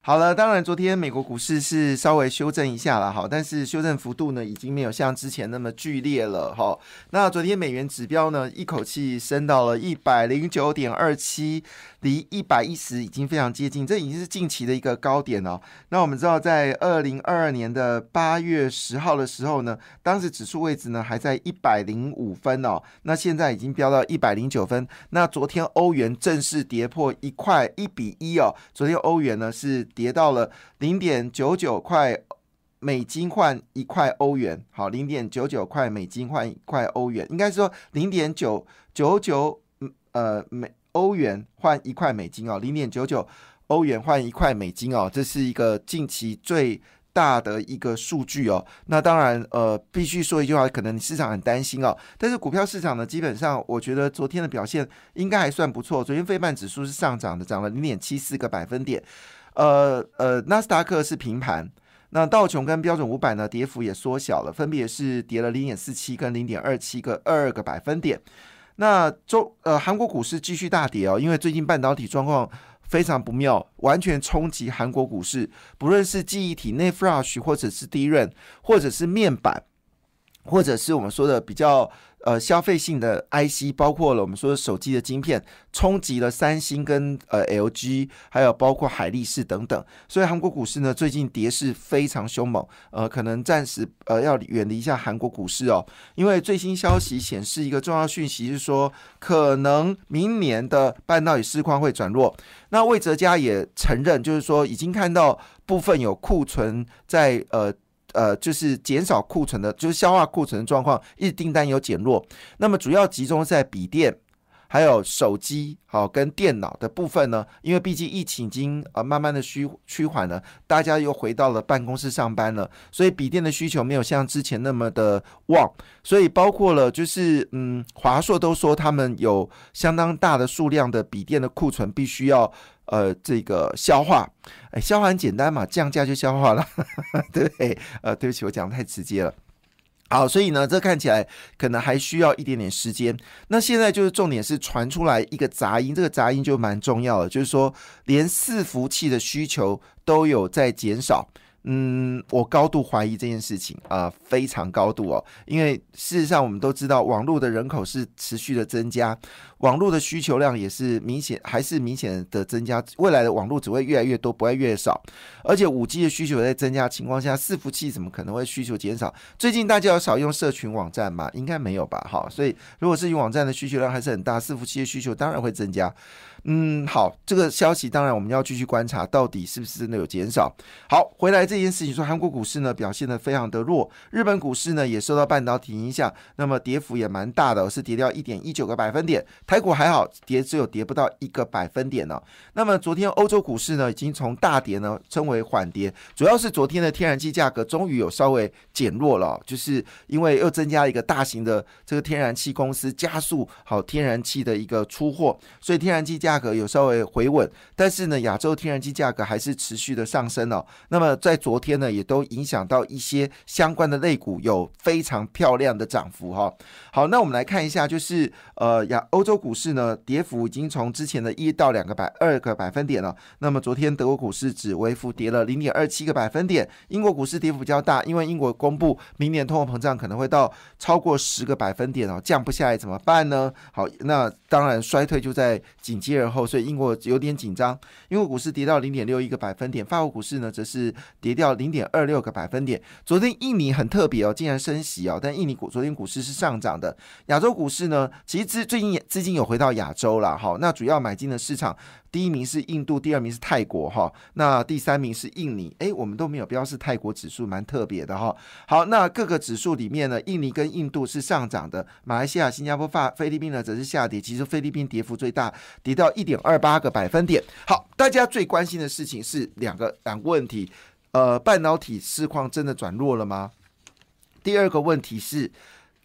好了，当然昨天美国股市是稍微修正一下了哈，但是修正幅度呢已经没有像之前那么剧烈了哈。那昨天美元指标呢一口气升到了一百零九点二七，离一百一十已经非常接近，这已经是近期的一个高点了。那我们知道在二零二二年的八月十号的时候呢，当时指数位置呢还在一百零五分哦，那现在已经飙到一百零九分。那昨天欧元正式跌破一块一比一哦，昨天欧元呢是。跌到了零点九九块美金换一块欧元，好，零点九九块美金换一块欧元，应该说零点九九九呃美欧元换一块美金哦，零点九九欧元换一块美金哦，这是一个近期最大的一个数据哦。那当然呃，必须说一句话，可能市场很担心哦，但是股票市场呢，基本上我觉得昨天的表现应该还算不错。昨天费半指数是上涨的，涨了零点七四个百分点。呃呃，纳斯达克是平盘，那道琼跟标准五百呢，跌幅也缩小了，分别是跌了零点四七跟零点二七个二个百分点。那周呃韩国股市继续大跌哦，因为最近半导体状况非常不妙，完全冲击韩国股市，不论是记忆体内 flash 或者是低润，或者是面板，或者是我们说的比较。呃，消费性的 IC 包括了我们说手机的晶片，冲击了三星跟呃 LG，还有包括海力士等等。所以韩国股市呢，最近跌势非常凶猛。呃，可能暂时呃要远离一下韩国股市哦，因为最新消息显示一个重要讯息是说，可能明年的半导体市况会转弱。那魏哲嘉也承认，就是说已经看到部分有库存在呃。呃，就是减少库存的，就是消化库存的状况，一订单有减弱。那么主要集中在笔电、还有手机、好跟电脑的部分呢？因为毕竟疫情已经呃慢慢的趋趋缓了，大家又回到了办公室上班了，所以笔电的需求没有像之前那么的旺。所以包括了就是嗯，华硕都说他们有相当大的数量的笔电的库存，必须要。呃，这个消化，哎，消化很简单嘛，降价就消化了，对 不对？呃，对不起，我讲的太直接了。好，所以呢，这看起来可能还需要一点点时间。那现在就是重点是传出来一个杂音，这个杂音就蛮重要的，就是说连伺服器的需求都有在减少。嗯，我高度怀疑这件事情啊，非常高度哦，因为事实上我们都知道，网络的人口是持续的增加，网络的需求量也是明显还是明显的增加，未来的网络只会越来越多，不会越少，而且五 G 的需求在增加情况下，伺服器怎么可能会需求减少？最近大家有少用社群网站吗？应该没有吧？好，所以如果是用网站的需求量还是很大，伺服器的需求当然会增加。嗯，好，这个消息当然我们要继续观察，到底是不是真的有减少。好，回来这这件事情说，韩国股市呢表现的非常的弱，日本股市呢也受到半导体影响，那么跌幅也蛮大的，是跌掉一点一九个百分点。台股还好，跌只有跌不到一个百分点呢。那么昨天欧洲股市呢已经从大跌呢称为缓跌，主要是昨天的天然气价格终于有稍微减弱了，就是因为又增加一个大型的这个天然气公司加速好天然气的一个出货，所以天然气价。格有稍微回稳，但是呢，亚洲天然气价格还是持续的上升哦。那么在昨天呢，也都影响到一些相关的类股有非常漂亮的涨幅哈。好，那我们来看一下，就是呃亚欧洲股市呢，跌幅已经从之前的一到两个百二个百分点了。那么昨天德国股市只微幅跌了零点二七个百分点，英国股市跌幅较大，因为英国公布明年通货膨胀可能会到超过十个百分点哦，降不下来怎么办呢？好，那当然衰退就在紧接。然后，所以英国有点紧张，英国股市跌到零点六一个百分点，法国股市呢则是跌掉零点二六个百分点。昨天印尼很特别哦，竟然升息哦，但印尼股昨天股市是上涨的。亚洲股市呢，其实最近资金有回到亚洲了，哈，那主要买进的市场。第一名是印度，第二名是泰国，哈，那第三名是印尼，诶，我们都没有标示泰国指数，蛮特别的哈。好，那各个指数里面呢，印尼跟印度是上涨的，马来西亚、新加坡、法菲律宾呢则是下跌，其实菲律宾跌幅最大，跌到一点二八个百分点。好，大家最关心的事情是两个两个问题，呃，半导体市况真的转弱了吗？第二个问题是，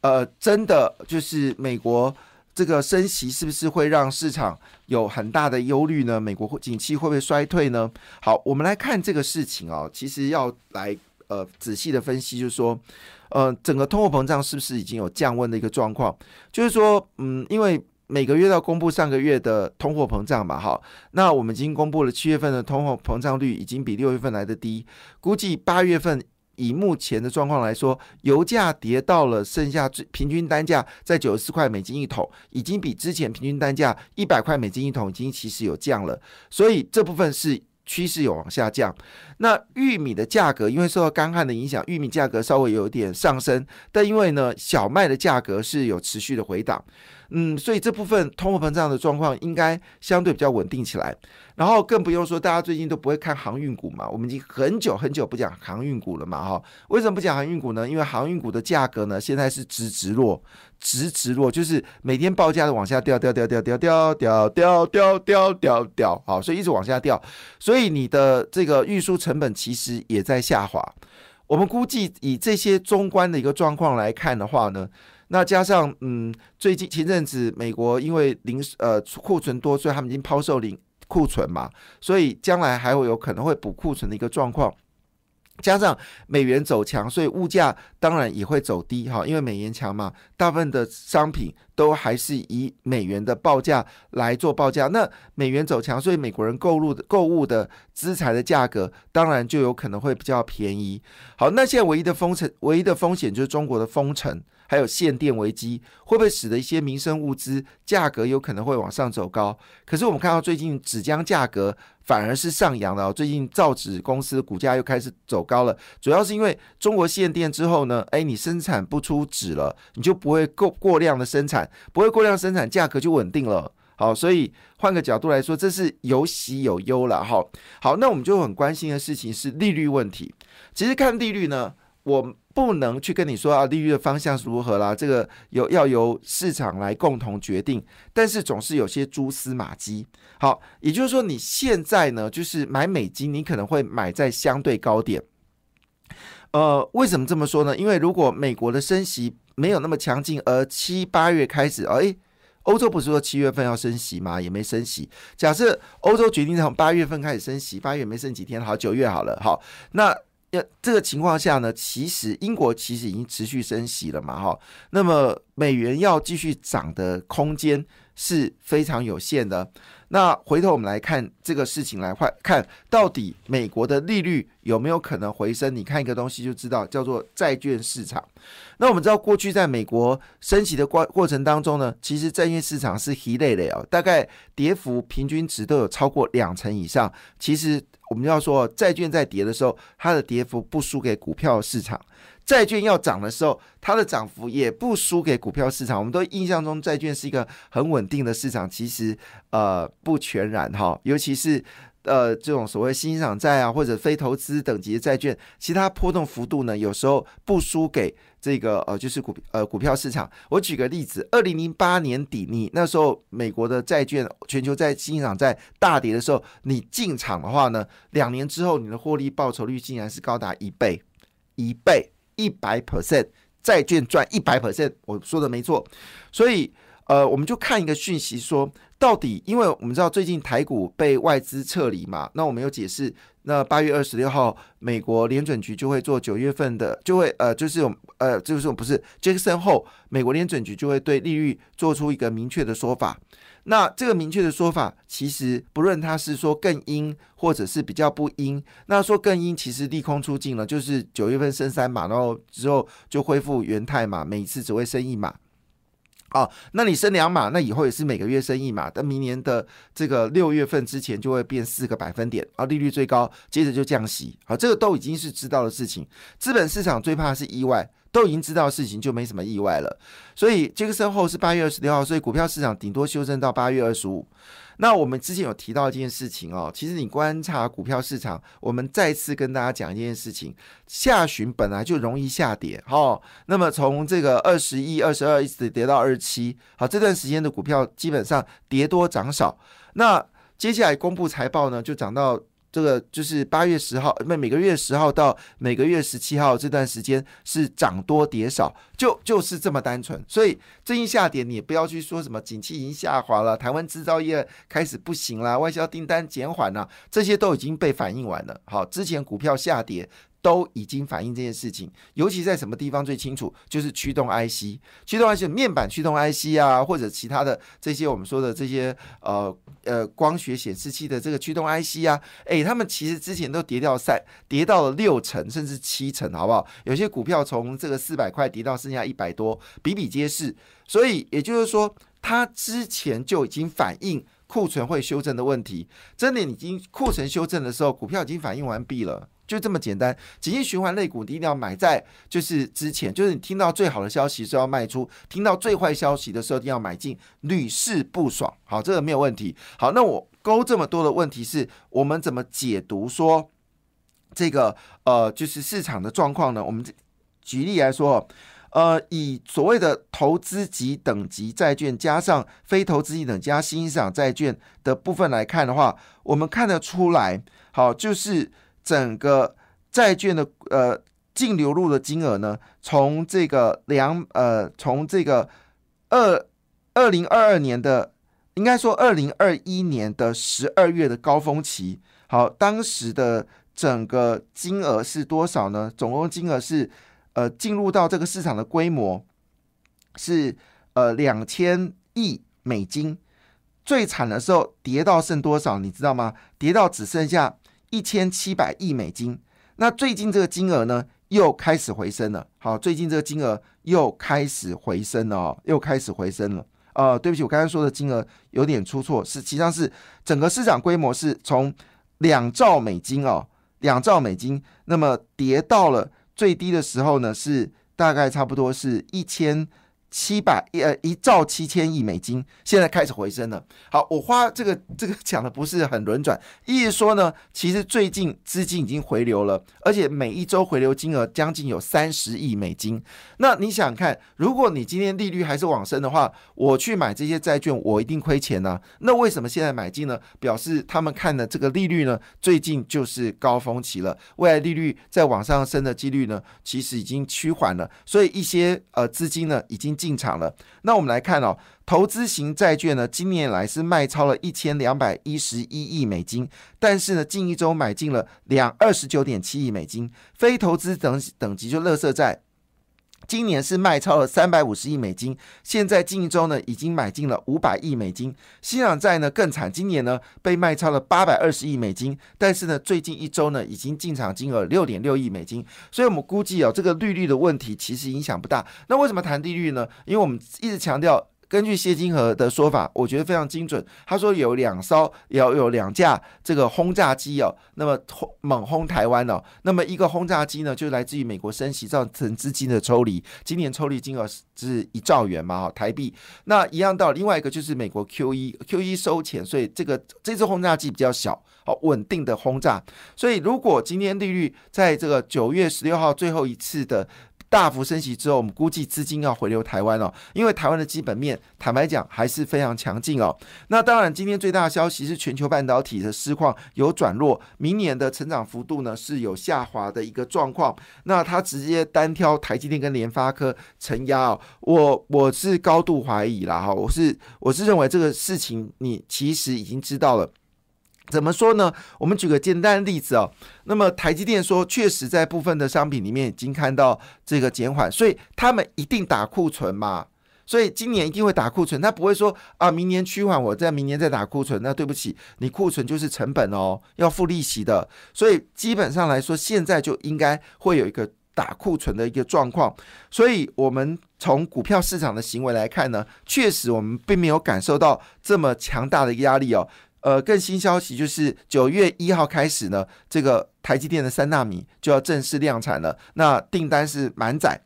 呃，真的就是美国。这个升息是不是会让市场有很大的忧虑呢？美国景气会不会衰退呢？好，我们来看这个事情哦，其实要来呃仔细的分析，就是说，呃，整个通货膨胀是不是已经有降温的一个状况？就是说，嗯，因为每个月要公布上个月的通货膨胀嘛，哈，那我们已经公布了七月份的通货膨胀率已经比六月份来的低，估计八月份。以目前的状况来说，油价跌到了剩下最平均单价在九十四块美金一桶，已经比之前平均单价一百块美金一桶已经其实有降了，所以这部分是趋势有往下降。那玉米的价格因为受到干旱的影响，玉米价格稍微有点上升，但因为呢小麦的价格是有持续的回档。嗯，所以这部分通货膨胀的状况应该相对比较稳定起来，然后更不用说大家最近都不会看航运股嘛，我们已经很久很久不讲航运股了嘛，哈，为什么不讲航运股呢？因为航运股的价格呢现在是直直落，直直落，就是每天报价的往下掉，掉掉掉掉掉掉掉掉掉掉掉，好，所以一直往下掉，所以你的这个运输成本其实也在下滑。我们估计以这些中观的一个状况来看的话呢。那加上，嗯，最近前阵子美国因为零呃库存多，所以他们已经抛售零库存嘛，所以将来还会有可能会补库存的一个状况。加上美元走强，所以物价当然也会走低哈，因为美元强嘛，大部分的商品都还是以美元的报价来做报价。那美元走强，所以美国人购入的购物的资产的价格，当然就有可能会比较便宜。好，那现在唯一的封城，唯一的风险就是中国的封城。还有限电危机，会不会使得一些民生物资价格有可能会往上走高？可是我们看到最近纸浆价格反而是上扬的哦。最近造纸公司的股价又开始走高了，主要是因为中国限电之后呢，哎，你生产不出纸了，你就不会过过量的生产，不会过量生产，价格就稳定了。好，所以换个角度来说，这是有喜有忧了哈。好，那我们就很关心的事情是利率问题。其实看利率呢，我。不能去跟你说啊，利率的方向是如何啦？这个有要由市场来共同决定，但是总是有些蛛丝马迹。好，也就是说，你现在呢，就是买美金，你可能会买在相对高点。呃，为什么这么说呢？因为如果美国的升息没有那么强劲，而七八月开始，哎，欧洲不是说七月份要升息吗？也没升息。假设欧洲决定从八月份开始升息，八月没升几天，好，九月好了，好，那。要这个情况下呢，其实英国其实已经持续升息了嘛，哈，那么美元要继续涨的空间是非常有限的。那回头我们来看这个事情，来看看到底美国的利率有没有可能回升？你看一个东西就知道，叫做债券市场。那我们知道，过去在美国升息的过过程当中呢，其实债券市场是一类的哦，大概跌幅平均值都有超过两成以上。其实我们要说，债券在跌的时候，它的跌幅不输给股票市场。债券要涨的时候，它的涨幅也不输给股票市场。我们都印象中债券是一个很稳定的市场，其实呃不全然哈，尤其是呃这种所谓新兴债啊或者非投资等级的债券，其他波动幅度呢有时候不输给这个呃就是股呃股票市场。我举个例子，二零零八年底，你那时候美国的债券全球在新兴债大跌的时候，你进场的话呢，两年之后你的获利报酬率竟然是高达一倍，一倍。一百 percent 债券赚一百 percent，我说的没错，所以呃，我们就看一个讯息说，到底，因为我们知道最近台股被外资撤离嘛，那我们有解释。那八月二十六号，美国联准局就会做九月份的，就会呃，就是呃，就是不是杰克森后，美国联准局就会对利率做出一个明确的说法。那这个明确的说法，其实不论他是说更阴，或者是比较不阴，那说更阴，其实利空出尽了，就是九月份升三码，然后之后就恢复原态嘛，每一次只会升一码。哦，那你升两码，那以后也是每个月升一码，但明年的这个六月份之前就会变四个百分点，啊，利率最高，接着就降息，好，这个都已经是知道的事情。资本市场最怕是意外。都已经知道事情，就没什么意外了。所以杰克森后是八月二十六号，所以股票市场顶多修正到八月二十五。那我们之前有提到一件事情哦，其实你观察股票市场，我们再次跟大家讲一件事情：下旬本来就容易下跌，哈。那么从这个二十一、二十二一直跌到二十七，好，这段时间的股票基本上跌多涨少。那接下来公布财报呢，就涨到。这个就是八月十号，每每个月十号到每个月十七号这段时间是涨多跌少，就就是这么单纯。所以最近下跌，你也不要去说什么景气已经下滑了，台湾制造业开始不行了，外销订单减缓了，这些都已经被反映完了。好，之前股票下跌。都已经反映这件事情，尤其在什么地方最清楚，就是驱动 IC，驱动 IC 面板驱动 IC 啊，或者其他的这些我们说的这些呃呃光学显示器的这个驱动 IC 啊，诶，他们其实之前都跌掉三，跌到了六成甚至七成，好不好？有些股票从这个四百块跌到剩下一百多，比比皆是。所以也就是说，它之前就已经反映库存会修正的问题，真的已经库存修正的时候，股票已经反应完毕了。就这么简单，经济循环类股你一定要买在就是之前，就是你听到最好的消息是要卖出，听到最坏消息的时候一定要买进，屡试不爽。好，这个没有问题。好，那我勾这么多的问题是我们怎么解读说这个呃就是市场的状况呢？我们举例来说，呃，以所谓的投资级等级债券加上非投资级等加新兴市场债券的部分来看的话，我们看得出来，好就是。整个债券的呃净流入的金额呢，从这个两呃从这个二二零二二年的应该说二零二一年的十二月的高峰期，好，当时的整个金额是多少呢？总共金额是呃进入到这个市场的规模是呃两千亿美金，最惨的时候跌到剩多少？你知道吗？跌到只剩下。一千七百亿美金，那最近这个金额呢又开始回升了。好，最近这个金额又开始回升了哦，又开始回升了。呃，对不起，我刚才说的金额有点出错，是实际上是整个市场规模是从两兆美金哦，两兆美金，那么跌到了最低的时候呢，是大概差不多是一千。七百一呃一兆七千亿美金，现在开始回升了。好，我花这个这个讲的不是很轮转，意思说呢，其实最近资金已经回流了，而且每一周回流金额将近有三十亿美金。那你想看，如果你今天利率还是往升的话，我去买这些债券，我一定亏钱呢。那为什么现在买进呢？表示他们看的这个利率呢，最近就是高峰期了，未来利率再往上升的几率呢，其实已经趋缓了。所以一些呃资金呢，已经。进场了，那我们来看哦，投资型债券呢，今年来是卖超了一千两百一十一亿美金，但是呢，近一周买进了两二十九点七亿美金，非投资等等级就乐色债。今年是卖超了三百五十亿美金，现在近一周呢已经买进了五百亿美金。新港债呢更惨，今年呢被卖超了八百二十亿美金，但是呢最近一周呢已经进场金额六点六亿美金。所以我们估计哦，这个利率的问题其实影响不大。那为什么谈利率呢？因为我们一直强调。根据谢金河的说法，我觉得非常精准。他说有两艘，要有两架这个轰炸机哦，那么轰猛轰台湾哦，那么一个轰炸机呢，就来自于美国升息造成资金的抽离，今年抽离金额是一兆元嘛，哈，台币。那一样到另外一个就是美国 Q E Q E 收钱，所以这个这次轰炸机比较小，好稳定的轰炸。所以如果今天利率在这个九月十六号最后一次的。大幅升息之后，我们估计资金要回流台湾哦，因为台湾的基本面坦白讲还是非常强劲哦。那当然，今天最大的消息是全球半导体的市况有转弱，明年的成长幅度呢是有下滑的一个状况。那他直接单挑台积电跟联发科承压哦，我我是高度怀疑啦哈，我是我是认为这个事情你其实已经知道了。怎么说呢？我们举个简单的例子哦。那么台积电说，确实在部分的商品里面已经看到这个减缓，所以他们一定打库存嘛。所以今年一定会打库存，他不会说啊，明年趋缓，我在明年再打库存。那对不起，你库存就是成本哦，要付利息的。所以基本上来说，现在就应该会有一个打库存的一个状况。所以我们从股票市场的行为来看呢，确实我们并没有感受到这么强大的一个压力哦。呃，更新消息就是九月一号开始呢，这个台积电的三纳米就要正式量产了。那订单是满载，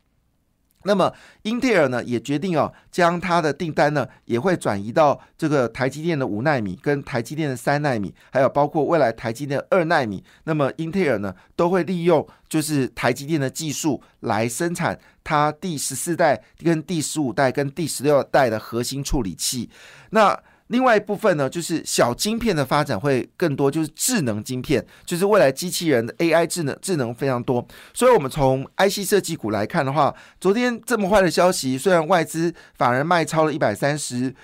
那么英特尔呢也决定哦，将它的订单呢也会转移到这个台积电的五纳米、跟台积电的三纳米，还有包括未来台积电的二纳米。那么英特尔呢都会利用就是台积电的技术来生产它第十四代、跟第十五代、跟第十六代的核心处理器。那另外一部分呢，就是小晶片的发展会更多，就是智能晶片，就是未来机器人的 AI 智能智能非常多。所以，我们从 IC 设计股来看的话，昨天这么坏的消息，虽然外资反而卖超了一百三十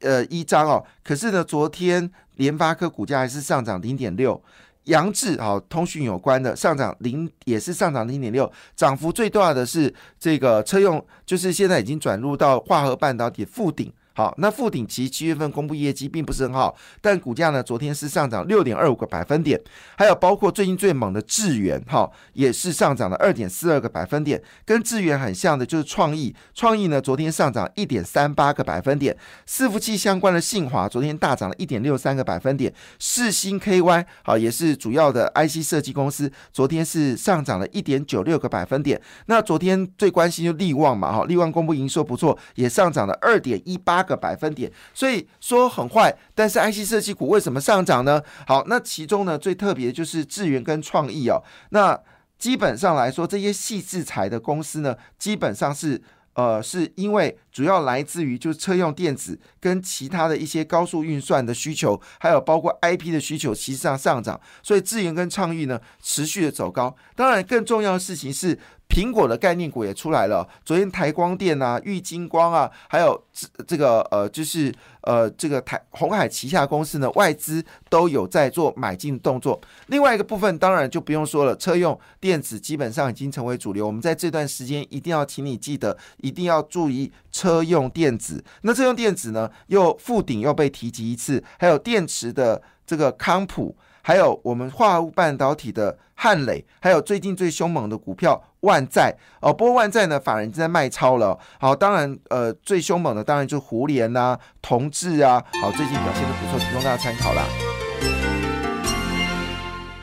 呃一张哦，可是呢，昨天联发科股价还是上涨零点六。杨志好，通讯有关的上涨零也是上涨零点六，涨幅最大的是这个车用，就是现在已经转入到化合半导体富鼎。好，那富鼎其七月份公布业绩并不是很好，但股价呢昨天是上涨六点二五个百分点，还有包括最近最猛的智源，哈，也是上涨了二点四二个百分点，跟智源很像的就是创意，创意呢昨天上涨一点三八个百分点，伺服器相关的信华昨天大涨了一点六三个百分点，世新 KY 好也是主要的 IC 设计公司，昨天是上涨了一点九六个百分点，那昨天最关心就利旺嘛，哈，利旺公布营收不错，也上涨了二点一八。个百分点，所以说很坏，但是 IC 设计股为什么上涨呢？好，那其中呢最特别的就是智源跟创意哦，那基本上来说，这些细制裁的公司呢，基本上是呃是因为主要来自于就是车用电子跟其他的一些高速运算的需求，还有包括 IP 的需求，其实上上涨，所以智源跟创意呢持续的走高。当然，更重要的事情是。苹果的概念股也出来了，昨天台光电啊、玉金光啊，还有这这个呃，就是呃，这个台红海旗下公司呢，外资都有在做买进动作。另外一个部分当然就不用说了，车用电子基本上已经成为主流。我们在这段时间一定要请你记得，一定要注意车用电子。那车用电子呢，又复顶又被提及一次，还有电池的这个康普。还有我们化合物半导体的汉磊，还有最近最凶猛的股票万载哦，不过万载呢，法人正在卖超了。好，当然呃，最凶猛的当然就是胡联呐、同志啊，好，最近表现的不错，提供大家参考啦。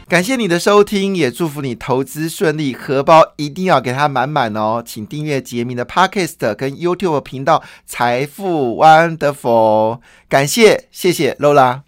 感谢你的收听，也祝福你投资顺利，荷包一定要给它满满哦。请订阅杰明的 Podcast 跟 YouTube 频道财富 Wonderful，感谢，谢谢 Lola。